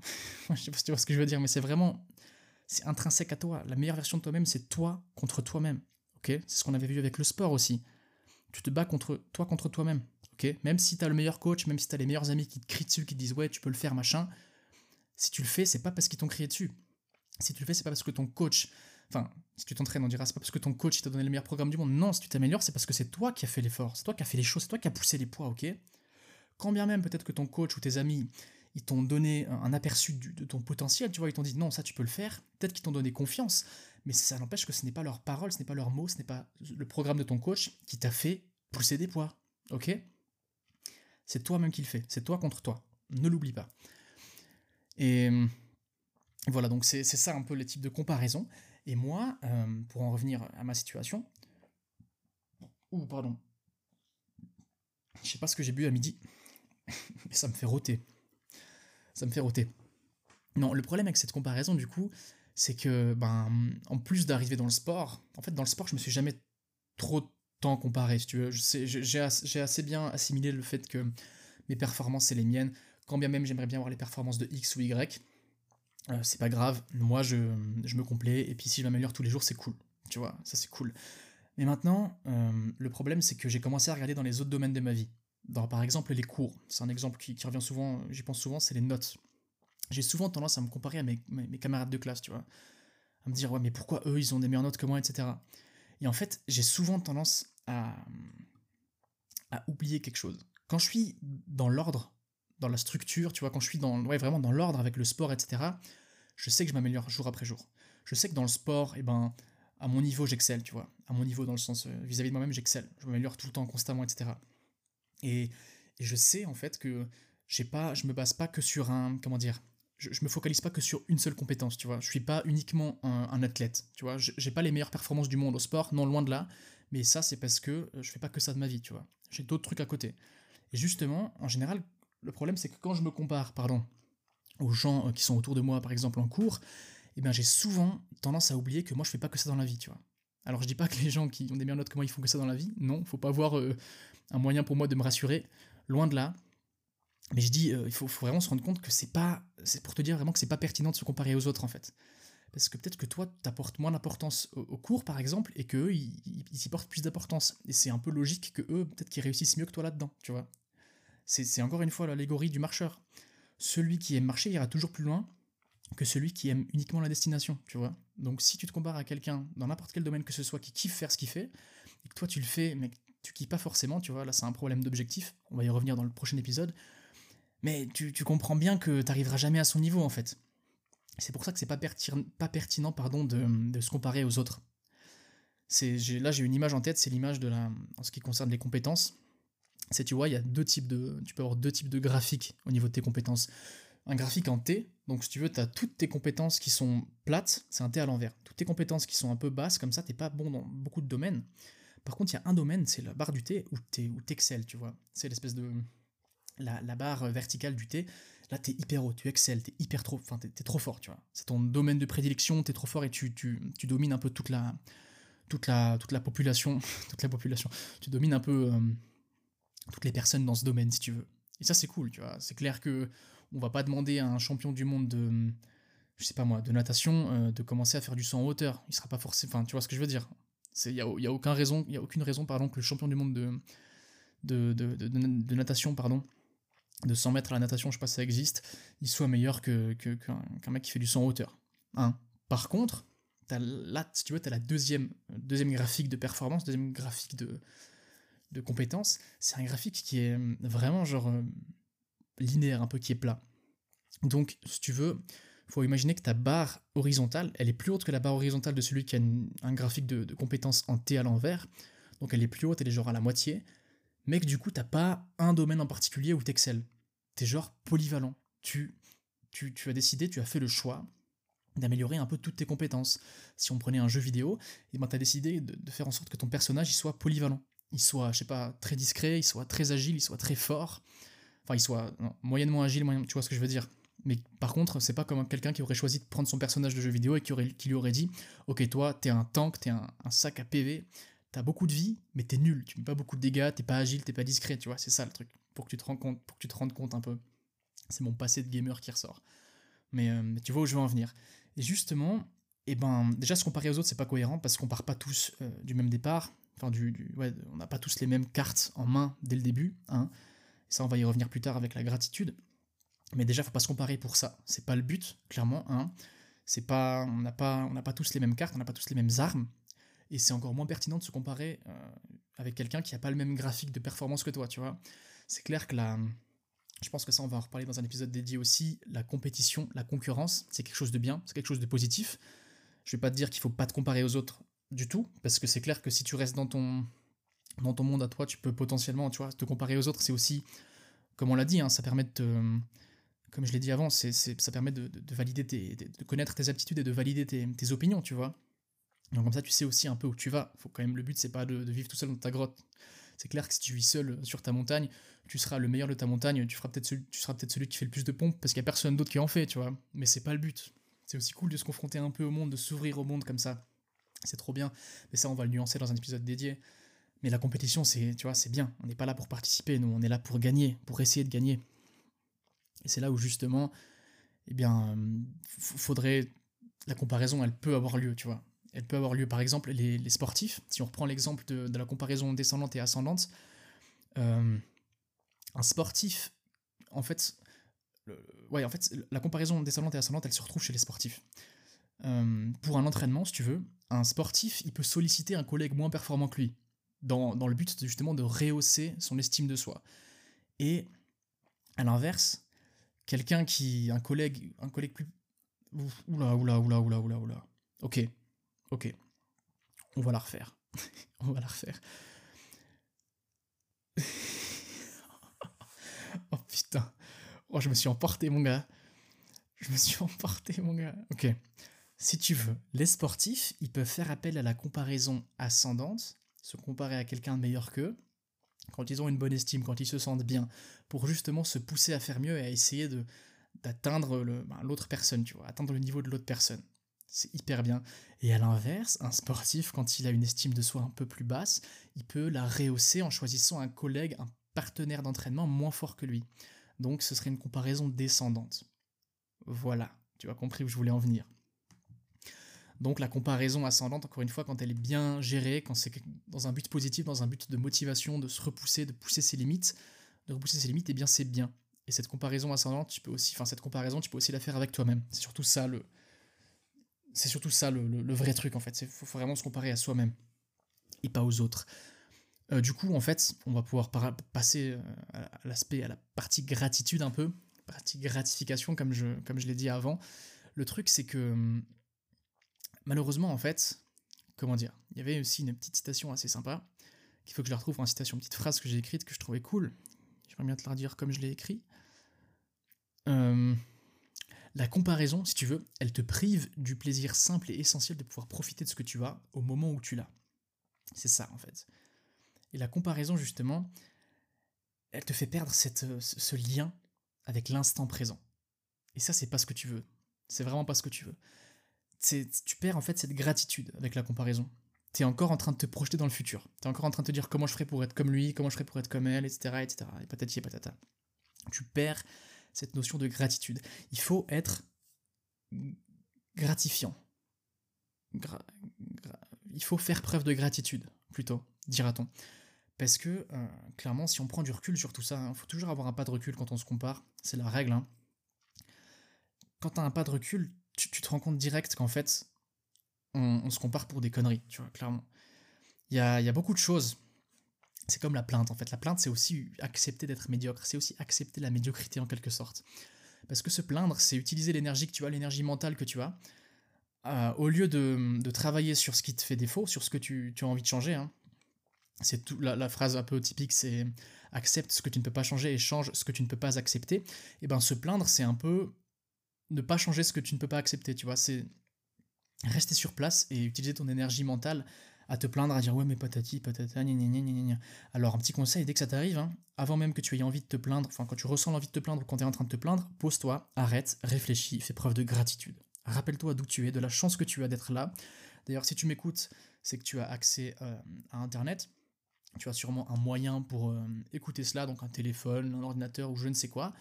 Je sais pas si tu vois ce que je veux dire, mais c'est vraiment, c'est intrinsèque à toi. La meilleure version de toi-même, c'est toi contre toi-même, ok? C'est ce qu'on avait vu avec le sport aussi tu te bats contre toi contre toi-même. ok? Même si tu as le meilleur coach, même si tu as les meilleurs amis qui te crient dessus, qui te disent ouais, tu peux le faire, machin, si tu le fais, c'est pas parce qu'ils t'ont crié dessus. Si tu le fais, c'est pas parce que ton coach, enfin, si tu t'entraînes, on dira, c'est pas parce que ton coach t'a donné le meilleur programme du monde. Non, si tu t'améliores, c'est parce que c'est toi qui as fait l'effort, c'est toi qui as fait les choses, c'est toi qui as poussé les poids, ok? Quand bien même peut-être que ton coach ou tes amis, ils t'ont donné un aperçu de ton potentiel, tu vois, ils t'ont dit non, ça tu peux le faire, peut-être qu'ils t'ont donné confiance, mais ça n'empêche que ce n'est pas leur parole, ce n'est pas leurs mots, ce n'est pas le programme de ton coach qui t'a fait pousser des poids. Ok? C'est toi-même qui le fais. C'est toi contre toi. Ne l'oublie pas. Et voilà, donc c'est ça un peu les types de comparaison. Et moi, euh, pour en revenir à ma situation, ou pardon, je sais pas ce que j'ai bu à midi, mais ça me fait rôter. Ça me fait rôter. Non, le problème avec cette comparaison, du coup, c'est que, ben, en plus d'arriver dans le sport, en fait, dans le sport, je me suis jamais trop tant comparé, si tu veux. J'ai assez bien assimilé le fait que mes performances, c'est les miennes, quand bien même j'aimerais bien voir les performances de X ou Y. Euh, c'est pas grave, moi je, me complais, et puis si je m'améliore tous les jours, c'est cool. Tu vois, ça c'est cool. Mais maintenant, euh, le problème, c'est que j'ai commencé à regarder dans les autres domaines de ma vie. Dans, par exemple, les cours. C'est un exemple qui, revient souvent, j'y pense souvent, c'est les notes j'ai souvent tendance à me comparer à mes, camarades de classe, tu vois. À me dire, ouais, mais pourquoi eux, ils ont des meilleures notes que moi, etc. Et en fait, j'ai souvent tendance à, à oublier quelque chose. Quand je suis dans l'ordre, dans la structure, tu vois, quand je suis dans, ouais, vraiment dans l'ordre avec le sport, etc., je sais que je m'améliore jour après jour. Je sais que dans le sport, eh ben, à mon niveau, j'excelle, tu vois. À mon niveau, dans le sens euh, vis-à-vis de moi-même, j'excelle. Je m'améliore tout le temps, constamment, etc. Et, et je sais, en fait, que j'ai pas, je me base pas que sur un, comment dire, je, je, me focalise pas que sur une seule compétence, tu vois. Je suis pas uniquement un, athlète, tu vois. J'ai pas les meilleures performances du monde au sport, non loin de là. Mais ça, c'est parce que euh, je fais pas que ça de ma vie, tu vois. J'ai d'autres trucs à côté. Et justement, en général, le problème, c'est que quand je me compare, pardon, aux gens euh, qui sont autour de moi, par exemple en cours, eh bien, j'ai souvent tendance à oublier que moi, je fais pas que ça dans la vie, tu vois. Alors, je dis pas que les gens qui ont des meilleures notes que moi, ils font que ça dans la vie. Non, faut pas avoir euh, un moyen pour moi de me rassurer. Loin de là. Mais je dis, il faut, vraiment se rendre compte que c'est pas, c'est pour te dire vraiment que c'est pas pertinent de se comparer aux autres en fait. Parce que peut-être que toi, tu apportes moins d'importance au, cours, par exemple, et qu'eux, ils, y portent plus d'importance. Et c'est un peu logique que eux, peut-être qu'ils réussissent mieux que toi là-dedans, tu vois. C'est encore une fois l'allégorie du marcheur. Celui qui aime marcher ira toujours plus loin que celui qui aime uniquement la destination, tu vois. Donc si tu te compares à quelqu'un dans n'importe quel domaine que ce soit qui kiffe faire ce qu'il fait, et que toi tu le fais, mais tu kiffes pas forcément, tu vois, là c'est un problème d'objectif, on va y revenir dans le prochain épisode, mais tu, comprends bien que tu n'arriveras jamais à son niveau en fait. C'est pour ça que c'est pas, pas pertinent pardon, de, se comparer aux autres. Là j'ai une image en tête, c'est l'image de la, en ce qui concerne les compétences. C'est tu vois, il y a deux types de, tu peux avoir deux types de graphiques au niveau de tes compétences. Un graphique en T, donc si tu veux, tu as toutes tes compétences qui sont plates, c'est un T à l'envers. Toutes tes compétences qui sont un peu basses, comme ça, t'es pas bon dans beaucoup de domaines. Par contre, il y a un domaine, c'est la barre du T où tu excelles, tu vois. C'est l'espèce de, la, barre verticale du T, là t'es hyper haut, tu excelles, t'es hyper trop, enfin t'es, trop fort, tu vois. C'est ton domaine de prédilection, t'es trop fort et tu, tu, domines un peu toute la, toute la, toute la population, toute la population. Tu domines un peu euh, toutes les personnes dans ce domaine, si tu veux. Et ça c'est cool, tu vois. C'est clair que On va pas demander à un champion du monde de, je sais pas moi, de natation, euh, de commencer à faire du saut en hauteur. Il sera pas forcément. Enfin, tu vois ce que je veux dire. Il n'y a, y a, aucun raison, y a aucune raison pardon, que le champion du monde de, de, de, de natation, pardon, de 100 mètres à la natation, je sais pas si ça existe, il soit meilleur qu'un que, qu'un mec qui fait du saut en hauteur. Hein. Par contre, as là, si tu veux, tu as la deuxième, deuxième graphique de performance, deuxième graphique de, de compétence. C'est un graphique qui est vraiment genre euh, linéaire, un peu qui est plat. Donc, si tu veux, faut imaginer que ta barre horizontale, elle est plus haute que la barre horizontale de celui qui a un graphique de, de compétences en T à l'envers. Donc, elle est plus haute, elle est genre à la moitié mais que du coup, t'as pas un domaine en particulier où t'excelles. T'es genre polyvalent. Tu, tu, tu as décidé, tu as fait le choix d'améliorer un peu toutes tes compétences. Si on prenait un jeu vidéo, et eh ben t'as décidé de, faire en sorte que ton personnage il soit polyvalent. Il soit, je sais pas, très discret, il soit très agile, il soit très fort. Enfin, il soit moyennement agile, tu vois ce que je veux dire. Mais par contre, c'est pas comme quelqu'un qui aurait choisi de prendre son personnage de jeu vidéo et qui, aurait, qui lui aurait dit Ok, toi, t'es un tank, t'es un, un sac à PV, t'as beaucoup de vie, mais t'es nul, tu mets pas beaucoup de dégâts, t'es pas agile, t'es pas discret, tu vois, c'est ça le truc, pour que tu te rends compte, pour que tu te rendes compte un peu. C'est mon passé de gamer qui ressort. Mais, euh, tu vois où je veux en venir. Et justement, eh ben, déjà se comparer aux autres, c'est pas cohérent parce qu'on part pas tous euh, du même départ. Enfin, du, ouais, on n'a pas tous les mêmes cartes en main dès le début. Hein. ça, on va y revenir plus tard avec la gratitude. Mais déjà, faut pas se comparer pour ça. C'est pas le but, clairement. Hein. C'est pas, on n'a pas, on pas tous les mêmes cartes, on n'a pas tous les mêmes armes et c'est encore moins pertinent de se comparer euh, avec quelqu'un qui n'a pas le même graphique de performance que toi, tu vois. C'est clair que la... Je pense que ça, on va en reparler dans un épisode dédié aussi. La compétition, la concurrence, c'est quelque chose de bien, c'est quelque chose de positif. Je vais pas te dire qu'il faut pas te comparer aux autres du tout, parce que c'est clair que si tu restes dans ton, dans ton monde à toi, tu peux potentiellement, tu vois, te comparer aux autres, c'est aussi, comme on l'a dit, hein, ça permet de comme je l'ai dit avant, c'est, ça permet de, de, valider de connaître tes aptitudes et de valider tes, tes opinions, tu vois. Donc comme ça, tu sais aussi un peu où tu vas. Faut quand même le but, c'est pas de, vivre tout seul dans ta grotte. C'est clair que si tu vis seul sur ta montagne, tu seras le meilleur de ta montagne. Tu feras peut-être tu seras peut-être celui qui fait le plus de pompes parce qu'il y a personne d'autre qui en fait, tu vois. Mais c'est pas le but. C'est aussi cool de se confronter un peu au monde, de s'ouvrir au monde comme ça. C'est trop bien. Mais ça, on va le nuancer dans un épisode dédié. Mais la compétition, c'est, tu vois, c'est bien. On n'est pas là pour participer, nous, on est là pour gagner, pour essayer de gagner. Et c'est là où justement, eh bien, faudrait la comparaison, elle peut avoir lieu, tu vois elle peut avoir lieu par exemple les, sportifs. Si on reprend l'exemple de, la comparaison descendante et ascendante, euh, un sportif, en fait, ouais, en fait, la comparaison descendante et ascendante, elle se retrouve chez les sportifs. Euh, pour un entraînement, si tu veux, un sportif, il peut solliciter un collègue moins performant que lui, dans, dans le but justement de rehausser son estime de soi. Et à l'inverse, quelqu'un qui, un collègue, un collègue plus, oula, oula, oula, oula, oula, oula. Ok, Ok, on va la refaire. on va la refaire. oh putain. Oh, je me suis emporté, mon gars. Je me suis emporté, mon gars. Ok. Si tu veux, les sportifs, ils peuvent faire appel à la comparaison ascendante, se comparer à quelqu'un de meilleur qu'eux, quand ils ont une bonne estime, quand ils se sentent bien, pour justement se pousser à faire mieux et à essayer de d'atteindre ben, l'autre personne, tu vois, atteindre le niveau de l'autre personne c'est hyper bien. Et à l'inverse, un sportif, quand il a une estime de soi un peu plus basse, il peut la rehausser en choisissant un collègue, un partenaire d'entraînement moins fort que lui. Donc ce serait une comparaison descendante. Voilà, tu as compris où je voulais en venir. Donc la comparaison ascendante, encore une fois, quand elle est bien gérée, quand c'est dans un but positif, dans un but de motivation, de se repousser, de pousser ses limites, de repousser ses limites, eh bien c'est bien. Et cette comparaison ascendante, tu peux aussi, enfin cette comparaison, tu peux aussi la faire avec toi-même. C'est surtout ça le, c'est surtout ça le, vrai truc en fait. Il faut, vraiment se comparer à soi-même et pas aux autres. Euh, du coup, en fait, on va pouvoir passer euh, à l'aspect, à la partie gratitude un peu, partie gratification comme je, comme je l'ai dit avant. Le truc, c'est que hum, malheureusement, en fait, comment dire, il y avait aussi une petite citation assez sympa, qu'il faut que je la retrouve en citation, une petite phrase que j'ai écrite que je trouvais cool. J'aimerais bien te la redire comme je l'ai écrit. Euh, la comparaison, si tu veux, elle te prive du plaisir simple et essentiel de pouvoir profiter de ce que tu as au moment où tu l'as. C'est ça, en fait. Et la comparaison, justement, elle te fait perdre cette, euh, ce lien avec l'instant présent. Et ça, c'est pas ce que tu veux. C'est vraiment pas ce que tu veux. Tu perds en fait cette gratitude avec la comparaison. Tu es encore en train de te projeter dans le futur. Tu es encore en train de te dire comment je ferai pour être comme lui, comment je ferai pour être comme elle, etc. etc. et patati et patata. Tu perds cette notion de gratitude. Il faut être gratifiant. il faut faire preuve de gratitude, plutôt, dira-t-on. Parce que, euh, clairement, si on prend du recul sur tout ça, il hein, faut toujours avoir un pas de recul quand on se compare, c'est la règle. Hein. Quand tu as un pas de recul, tu, te rends compte direct qu'en fait, on, se compare pour des conneries, tu vois, clairement. Il y a, y a beaucoup de choses. C'est comme la plainte, en fait. La plainte, c'est aussi accepter d'être médiocre, c'est aussi accepter la médiocrité en quelque sorte. Parce que se plaindre, c'est utiliser l'énergie que tu as, l'énergie mentale que tu as, euh, au lieu de, de, travailler sur ce qui te fait défaut, sur ce que tu, tu as envie de changer. Hein. C'est tout, la, phrase un peu typique, c'est accepte ce que tu ne peux pas changer et change ce que tu ne peux pas accepter. Et ben se plaindre, c'est un peu ne pas changer ce que tu ne peux pas accepter, tu vois. C'est rester sur place et utiliser ton énergie mentale à te plaindre, à dire ouais mais patati patata, gna gna gna gna Alors un petit conseil, dès que ça t'arrive, hein, avant même que tu aies envie de te plaindre, enfin quand tu ressens l'envie de te plaindre ou quand tu es en train de te plaindre, pose-toi, arrête, réfléchis, fais preuve de gratitude. Rappelle-toi d'où tu es, de la chance que tu as d'être là. D'ailleurs, si tu m'écoutes, c'est que tu as accès euh, à Internet. Tu as sûrement un moyen pour euh, écouter cela, donc un téléphone, un ordinateur ou je ne sais quoi.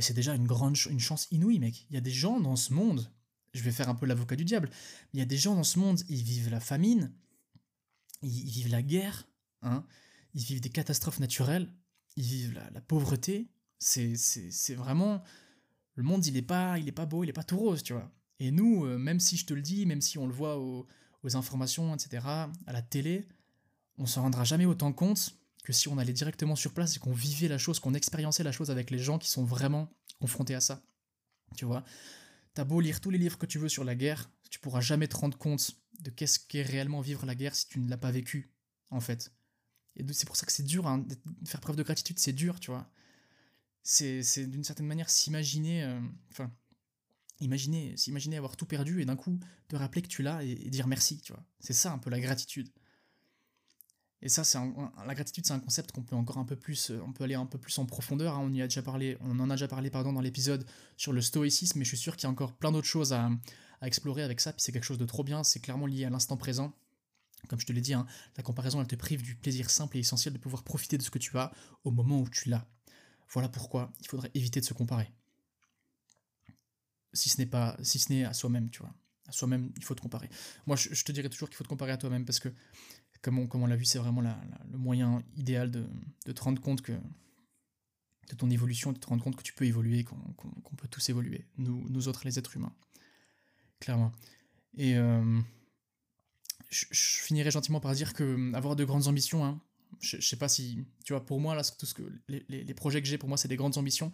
Et c'est déjà une grande une chance inouïe, mec. Il y a des gens dans ce monde, je vais faire un peu l'avocat du diable, il y a des gens dans ce monde, ils vivent la famine, ils, vivent la guerre, hein, ils vivent des catastrophes naturelles, ils vivent la, pauvreté. C'est, vraiment. Le monde, il est, pas, pas beau, il est pas tout rose, tu vois. Et nous, euh, même si je te le dis, même si on le voit aux, informations, etc., à la télé, on s'en rendra jamais autant compte que si on allait directement sur place et qu'on vivait la chose, qu'on expériençait la chose avec les gens qui sont vraiment confrontés à ça. Tu vois? T'as beau lire tous les livres que tu veux sur la guerre, tu pourras jamais te rendre compte de qu'est-ce qu'est réellement vivre la guerre si tu ne l'as pas vécu, en fait. Et c'est pour ça que c'est dur, hein, de faire preuve de gratitude, c'est dur, tu vois. C'est d'une certaine manière s'imaginer, euh, enfin, imaginer, s'imaginer avoir tout perdu et d'un coup te rappeler que tu l'as et, et, dire merci, tu vois. C'est ça un peu la gratitude. Et ça, c'est la gratitude, c'est un concept qu'on peut encore un peu plus, euh, on peut aller un peu plus en profondeur. Hein. On y a déjà parlé, on en a déjà parlé pardon dans l'épisode sur le stoïcisme, mais je suis sûr qu'il y a encore plein d'autres choses à, explorer avec ça. Puis c'est quelque chose de trop bien. C'est clairement lié à l'instant présent. Comme je te l'ai dit, hein, la comparaison, elle te prive du plaisir simple et essentiel de pouvoir profiter de ce que tu as au moment où tu l'as. Voilà pourquoi il faudrait éviter de se comparer. Si ce n'est pas, si ce n'est à soi-même, tu vois. À soi-même, il faut te comparer. Moi, je, je te dirais toujours qu'il faut te comparer à toi-même parce que comme on, l'a vu, c'est vraiment le moyen idéal de, te rendre compte que de ton évolution, de te rendre compte que tu peux évoluer, qu'on peut tous évoluer, nous, nous autres les êtres humains, clairement. Et euh, je, finirai gentiment par dire que euh, avoir de grandes ambitions, hein, je, sais pas si, tu vois, pour moi là, tout ce que les, projets que j'ai, pour moi, c'est des grandes ambitions.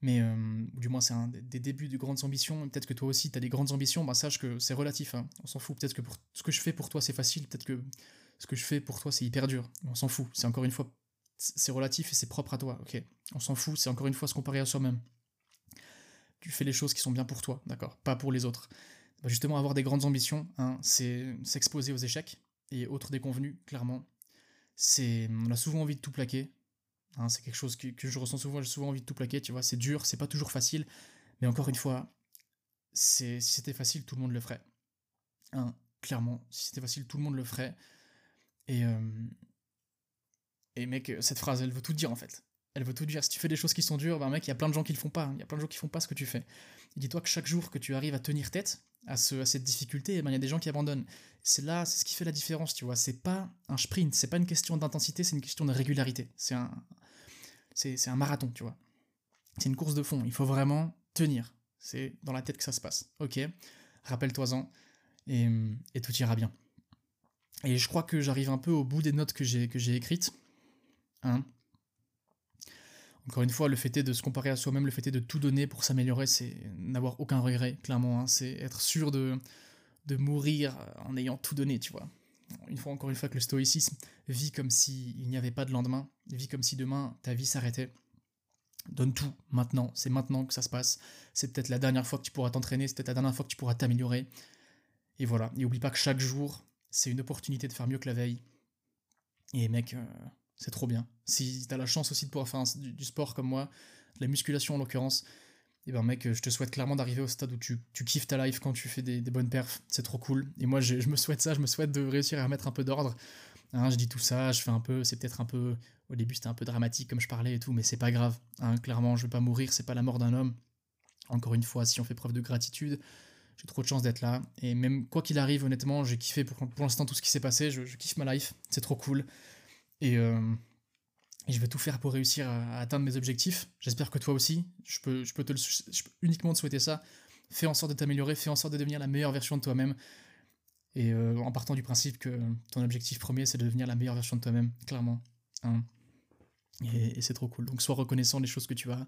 Mais euh, du moins, c'est des, débuts de grandes ambitions. Peut-être que toi aussi, tu as des grandes ambitions. Bah, sache que c'est relatif. Hein. On s'en fout. Peut-être que ce que je fais pour toi, c'est facile. Peut-être que ce que je fais pour toi, c'est hyper dur. On s'en fout. C'est encore une fois, c'est relatif et c'est propre à toi. Ok, on s'en fout. C'est encore une fois se comparer à soi-même. Tu fais les choses qui sont bien pour toi, d'accord, pas pour les autres. Bah, justement, avoir des grandes ambitions, hein, c'est s'exposer aux échecs et autres déconvenus, clairement. C'est, on a souvent envie de tout plaquer. Hein, c'est quelque chose que, je ressens souvent. J'ai souvent envie de tout plaquer. Tu vois, c'est dur, c'est pas toujours facile. Mais encore une fois, si c'était facile, tout le monde le ferait. Hein, clairement, si c'était facile, tout le monde le ferait. Et, euh, et mec, cette phrase, elle veut tout dire en fait. Elle veut tout dire. Si tu fais des choses qui sont dures, ben mec, il y a plein de gens qui le font pas. Il y a plein de gens qui font pas ce que tu fais. dis-toi que chaque jour que tu arrives à tenir tête à, ce, à cette difficulté, eh ben, il y a des gens qui abandonnent. C'est là, c'est ce qui fait la différence, tu vois. C'est pas un sprint, c'est pas une question d'intensité, c'est une question de régularité. C'est un, c'est, un marathon, tu vois. C'est une course de fond. Il faut vraiment tenir. C'est dans la tête que ça se passe. Ok, rappelle-toi-en et, et tout ira bien. Et je crois que j'arrive un peu au bout des notes que j'ai, que j'ai écrites. Hein. Encore une fois, le fait est de se comparer à soi-même, le fait est de tout donner pour s'améliorer, c'est n'avoir aucun regret, clairement. Hein. C'est être sûr de, de mourir en ayant tout donné, tu vois. Une fois, encore une fois, que le stoïcisme vit comme s'il n'y avait pas de lendemain, vit comme si demain ta vie s'arrêtait. Donne tout maintenant, c'est maintenant que ça se passe. C'est peut-être la dernière fois que tu pourras t'entraîner, c'est peut-être la dernière fois que tu pourras t'améliorer. Et voilà, et oublie pas que chaque jour, c'est une opportunité de faire mieux que la veille. Et mec, euh, c'est trop bien. Si t'as la chance aussi de pouvoir faire du, sport comme moi, de la musculation en l'occurrence, et eh ben mec, je te souhaite clairement d'arriver au stade où tu, kiffes ta life quand tu fais des, bonnes perfs. C'est trop cool. Et moi, je, me souhaite ça, je me souhaite de réussir à mettre un peu d'ordre Hein, je dis tout ça, je fais un peu, c'est peut-être un peu, au début c'était un peu dramatique comme je parlais et tout, mais c'est pas grave. Hein, clairement, je vais pas mourir, c'est pas la mort d'un homme. Encore une fois, si on fait preuve de gratitude, j'ai trop de chance d'être là. Et même quoi qu'il arrive, honnêtement, j'ai kiffé pour, pour l'instant tout ce qui s'est passé. Je, kiffe ma life, c'est trop cool. Et, euh, et, je vais tout faire pour réussir à, atteindre mes objectifs. J'espère que toi aussi. Je peux, je peux, te peux uniquement te souhaiter ça. Fais en sorte de t'améliorer, fais en sorte de devenir la meilleure version de toi-même. Et euh, en partant du principe que ton objectif premier, c'est de devenir la meilleure version de toi-même, clairement. Hein. Et c'est trop cool. Donc sois reconnaissant des choses que tu as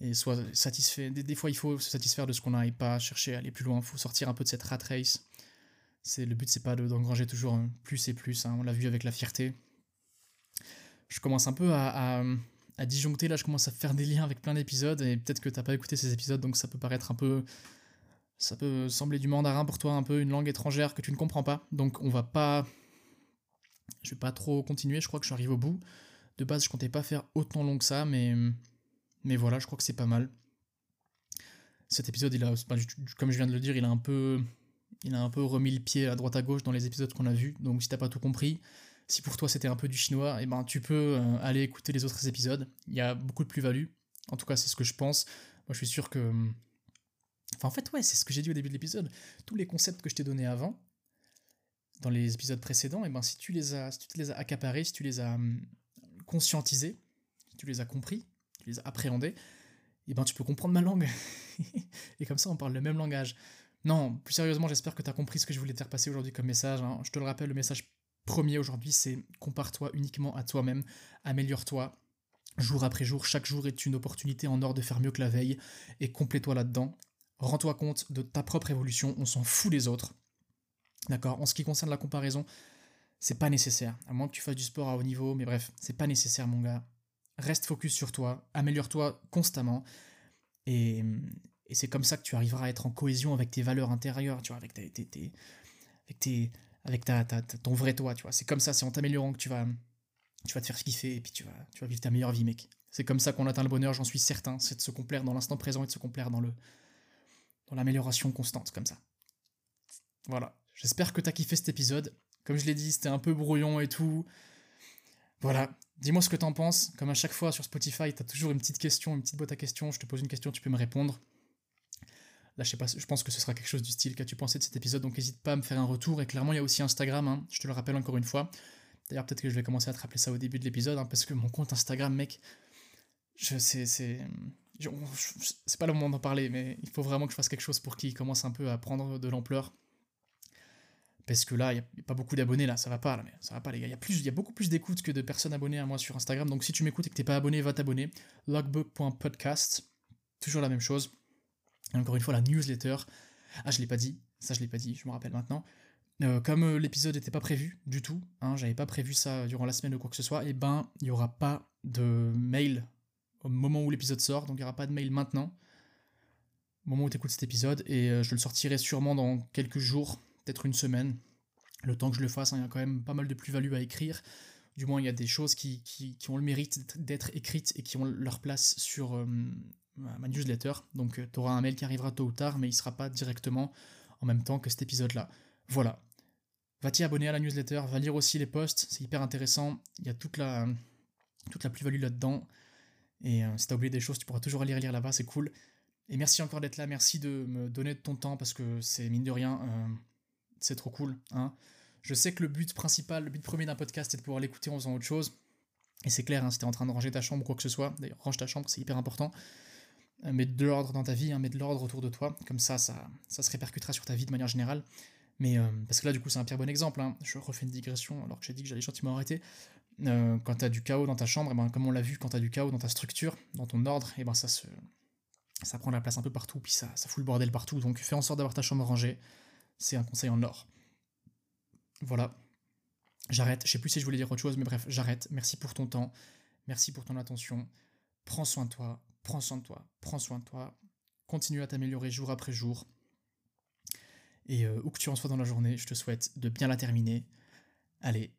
et soit satisfait. Des, fois, il faut se satisfaire de ce qu'on et pas chercher à aller plus loin. Il faut sortir un peu de cette rat race. C'est le but, c'est pas d'engranger toujours plus et plus. Hein. On l'a vu avec la fierté. Je commence un peu à, à, disjoncter là. Je commence à faire des liens avec plein d'épisodes et peut-être que t'as pas écouté ces épisodes, donc ça peut paraître un peu, ça peut sembler du mandarin pour toi, un peu une langue étrangère que tu ne comprends pas. Donc on va pas, je vais pas trop continuer. Je crois que je au bout. De base, je comptais pas faire autant long que ça, mais mais voilà, je crois que c'est pas mal. Cet épisode, il a, comme je viens de le dire, il a un peu, il a un peu remis le pied à droite à gauche dans les épisodes qu'on a vus. Donc si t'as pas tout compris, si pour toi c'était un peu du chinois, eh ben tu peux euh, aller écouter les autres épisodes. Il y a beaucoup de plus-value. En tout cas, c'est ce que je pense. Moi, je suis sûr que. Enfin, en fait, ouais, c'est ce que j'ai dit au début de l'épisode. Tous les concepts que je t'ai donnés avant, dans les épisodes précédents, et eh ben si tu les as, si tu les as accaparés, si tu les as hum, conscientisés, si tu les as compris, les eh ben tu peux comprendre ma langue. et comme ça, on parle le même langage. Non, plus sérieusement, j'espère que tu as compris ce que je voulais te faire passer aujourd'hui comme message. Hein. Je te le rappelle, le message premier aujourd'hui, c'est compare-toi uniquement à toi-même, améliore-toi. Jour après jour, chaque jour est une opportunité en or de faire mieux que la veille, et complète-toi là-dedans. Rends-toi compte de ta propre évolution, on s'en fout des autres. D'accord En ce qui concerne la comparaison, c'est pas nécessaire. À moins que tu fasses du sport à haut niveau, mais bref, c'est pas nécessaire, mon gars reste focus sur toi, améliore-toi constamment. Et, c'est comme ça que tu arriveras à être en cohésion avec tes valeurs intérieures, tu vois, avec, tes, avec, tes, avec ta, ton vrai toi, tu vois. C'est comme ça, c'est en t'améliorant que tu vas, tu vas te faire kiffer et puis tu vas, tu vas vivre ta meilleure vie, mec. C'est comme ça qu'on atteint le bonheur, j'en suis certain. C'est de se complaire dans l'instant présent et de se complaire dans le dans l'amélioration constante, comme ça. Voilà. J'espère que t'as kiffé cet épisode. Comme je l'ai dit, c'était un peu brouillon et tout. Voilà, dis-moi ce que t'en penses. Comme à chaque fois sur Spotify, t'as toujours une petite question, une petite boîte à questions. Je te pose une question, tu peux me répondre. Là, je sais pas, je pense que ce sera quelque chose du style qu'as-tu pensé de cet épisode, donc n'hésite pas à me faire un retour. Et clairement, il y a aussi Instagram, hein. je te le rappelle encore une fois. D'ailleurs, peut-être que je vais commencer à te rappeler ça au début de l'épisode, hein, parce que mon compte Instagram, mec, je sais, c'est. C'est pas le moment d'en parler, mais il faut vraiment que je fasse quelque chose pour qu'il commence un peu à prendre de l'ampleur. Parce que là, il n'y a, pas beaucoup d'abonnés, là, ça va pas, là, mais ça va pas, les gars. Il y, a beaucoup plus d'écoutes que de personnes abonnées à moi sur Instagram. Donc si tu m'écoutes et que t'es pas abonné, va t'abonner. logbook.podcast, toujours la même chose. Et encore une fois, la newsletter. Ah, je l'ai pas dit, ça je l'ai pas dit, je me rappelle maintenant. Euh, comme euh, l'épisode n'était pas prévu du tout, hein, j'avais pas prévu ça durant la semaine ou quoi que ce soit, et eh ben il y aura pas de mail au moment où l'épisode sort, donc il y aura pas de mail maintenant, au moment où tu écoutes cet épisode, et euh, je le sortirai sûrement dans quelques jours, peut-être une semaine, le temps que je le fasse. Hein, il y a quand même pas mal de plus-value à écrire. Du moins, il y a des choses qui, qui, ont le mérite d'être écrites et qui ont leur place sur euh, ma newsletter. Donc, euh, tu auras un mail qui arrivera tôt ou tard, mais il sera pas directement en même temps que cet épisode-là. Voilà. Va t'y abonner à la newsletter, va lire aussi les posts, c'est hyper intéressant. Il y a toute la, toute la plus-value là-dedans. Et euh, si t'as oublié des choses, tu pourras toujours aller lire là-bas, c'est cool. Et merci encore d'être là, merci de me donner de ton temps parce que c'est mine de rien c'est trop cool. Hein. Je sais que le but principal, le but premier d'un podcast, c'est de pouvoir l'écouter en faisant autre chose. Et c'est clair, hein, si t'es en train de ranger ta chambre ou quoi que ce soit, d'ailleurs, range ta chambre, c'est hyper important. Euh, mets de l'ordre dans ta vie, hein, mets de l'ordre autour de toi, comme ça, ça, ça se répercutera sur ta vie de manière générale. Mais euh, parce que là, du coup, c'est un pire bon exemple. Hein. Je refais une digression alors que j'ai dit que j'allais gentiment arrêter. Euh, quand t'as du chaos dans ta chambre, et eh ben, comme on l'a vu, quand t'as du chaos dans ta structure, dans ton ordre, et eh ben ça se, ça prend la place un peu partout, puis ça, ça fout le bordel partout. Donc fais en sorte d'avoir ta chambre rangée c'est un conseil en or. Voilà. J'arrête. Je sais plus si je voulais dire autre chose, mais bref, j'arrête. Merci pour ton temps. Merci pour ton attention. Prends soin de toi. Prends soin de toi. Prends soin de toi. Continue à t'améliorer jour après jour. Et euh, où que tu en sois dans la journée, je te souhaite de bien la terminer. Allez,